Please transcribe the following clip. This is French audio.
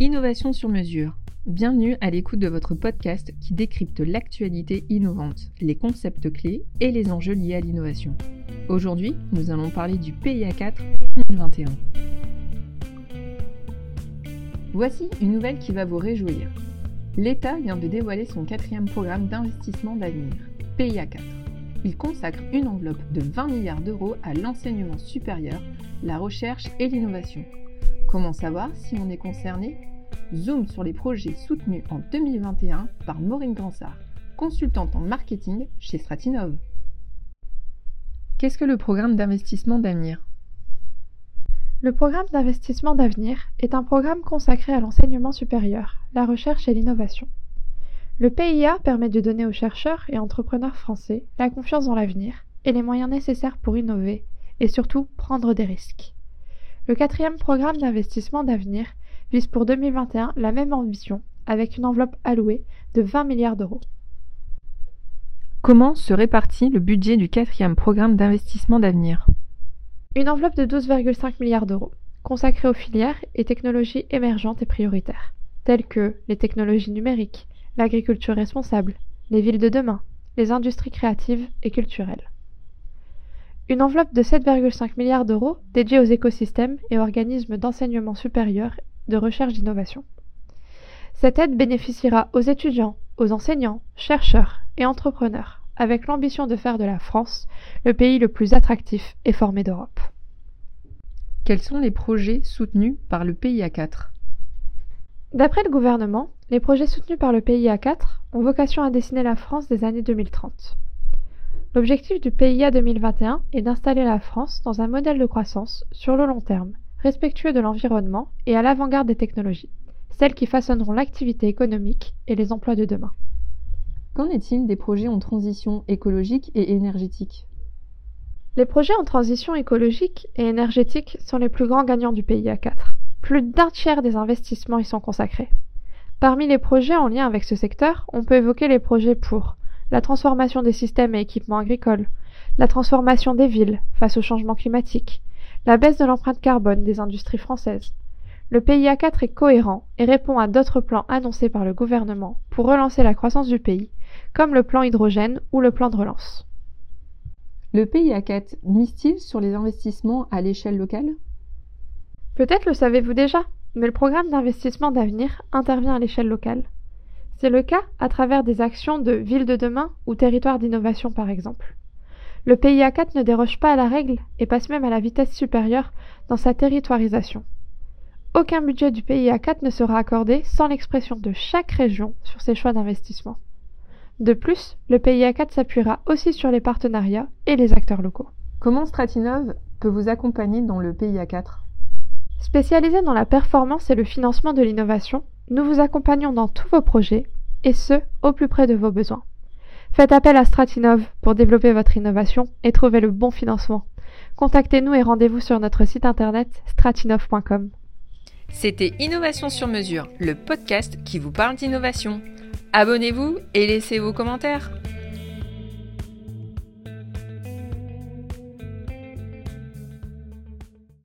Innovation sur mesure. Bienvenue à l'écoute de votre podcast qui décrypte l'actualité innovante, les concepts clés et les enjeux liés à l'innovation. Aujourd'hui, nous allons parler du PIA 4 2021. Voici une nouvelle qui va vous réjouir. L'État vient de dévoiler son quatrième programme d'investissement d'avenir, PIA 4. Il consacre une enveloppe de 20 milliards d'euros à l'enseignement supérieur, la recherche et l'innovation. Comment savoir si on est concerné? Zoom sur les projets soutenus en 2021 par Maureen Gransart, consultante en marketing chez Stratinov. Qu'est-ce que le programme d'investissement d'avenir? Le programme d'investissement d'avenir est un programme consacré à l'enseignement supérieur, la recherche et l'innovation. Le PIA permet de donner aux chercheurs et entrepreneurs français la confiance dans l'avenir et les moyens nécessaires pour innover et surtout prendre des risques. Le quatrième programme d'investissement d'avenir vise pour 2021 la même ambition, avec une enveloppe allouée de 20 milliards d'euros. Comment se répartit le budget du quatrième programme d'investissement d'avenir? Une enveloppe de 12,5 milliards d'euros, consacrée aux filières et technologies émergentes et prioritaires, telles que les technologies numériques, l'agriculture responsable, les villes de demain, les industries créatives et culturelles. Une enveloppe de 7,5 milliards d'euros dédiée aux écosystèmes et organismes d'enseignement supérieur, de recherche d'innovation. Cette aide bénéficiera aux étudiants, aux enseignants, chercheurs et entrepreneurs, avec l'ambition de faire de la France le pays le plus attractif et formé d'Europe. Quels sont les projets soutenus par le PIA 4 D'après le gouvernement, les projets soutenus par le PIA 4 ont vocation à dessiner la France des années 2030. L'objectif du PIA 2021 est d'installer la France dans un modèle de croissance sur le long terme, respectueux de l'environnement et à l'avant-garde des technologies, celles qui façonneront l'activité économique et les emplois de demain. Qu'en est-il des projets en transition écologique et énergétique? Les projets en transition écologique et énergétique sont les plus grands gagnants du PIA 4. Plus d'un tiers des investissements y sont consacrés. Parmi les projets en lien avec ce secteur, on peut évoquer les projets pour la transformation des systèmes et équipements agricoles, la transformation des villes face au changement climatique, la baisse de l'empreinte carbone des industries françaises. Le PIA 4 est cohérent et répond à d'autres plans annoncés par le gouvernement pour relancer la croissance du pays, comme le plan hydrogène ou le plan de relance. Le PIA 4 mise-t-il sur les investissements à l'échelle locale? Peut-être le savez-vous déjà, mais le programme d'investissement d'avenir intervient à l'échelle locale. C'est le cas à travers des actions de ville de demain ou territoire d'innovation par exemple. Le PIA 4 ne déroge pas à la règle et passe même à la vitesse supérieure dans sa territoirisation. Aucun budget du PIA 4 ne sera accordé sans l'expression de chaque région sur ses choix d'investissement. De plus, le PIA 4 s'appuiera aussi sur les partenariats et les acteurs locaux. Comment Stratinov peut vous accompagner dans le PIA 4 Spécialisé dans la performance et le financement de l'innovation, nous vous accompagnons dans tous vos projets, et ce, au plus près de vos besoins. Faites appel à Stratinov pour développer votre innovation et trouver le bon financement. Contactez-nous et rendez-vous sur notre site internet stratinov.com. C'était Innovation sur mesure, le podcast qui vous parle d'innovation. Abonnez-vous et laissez vos commentaires.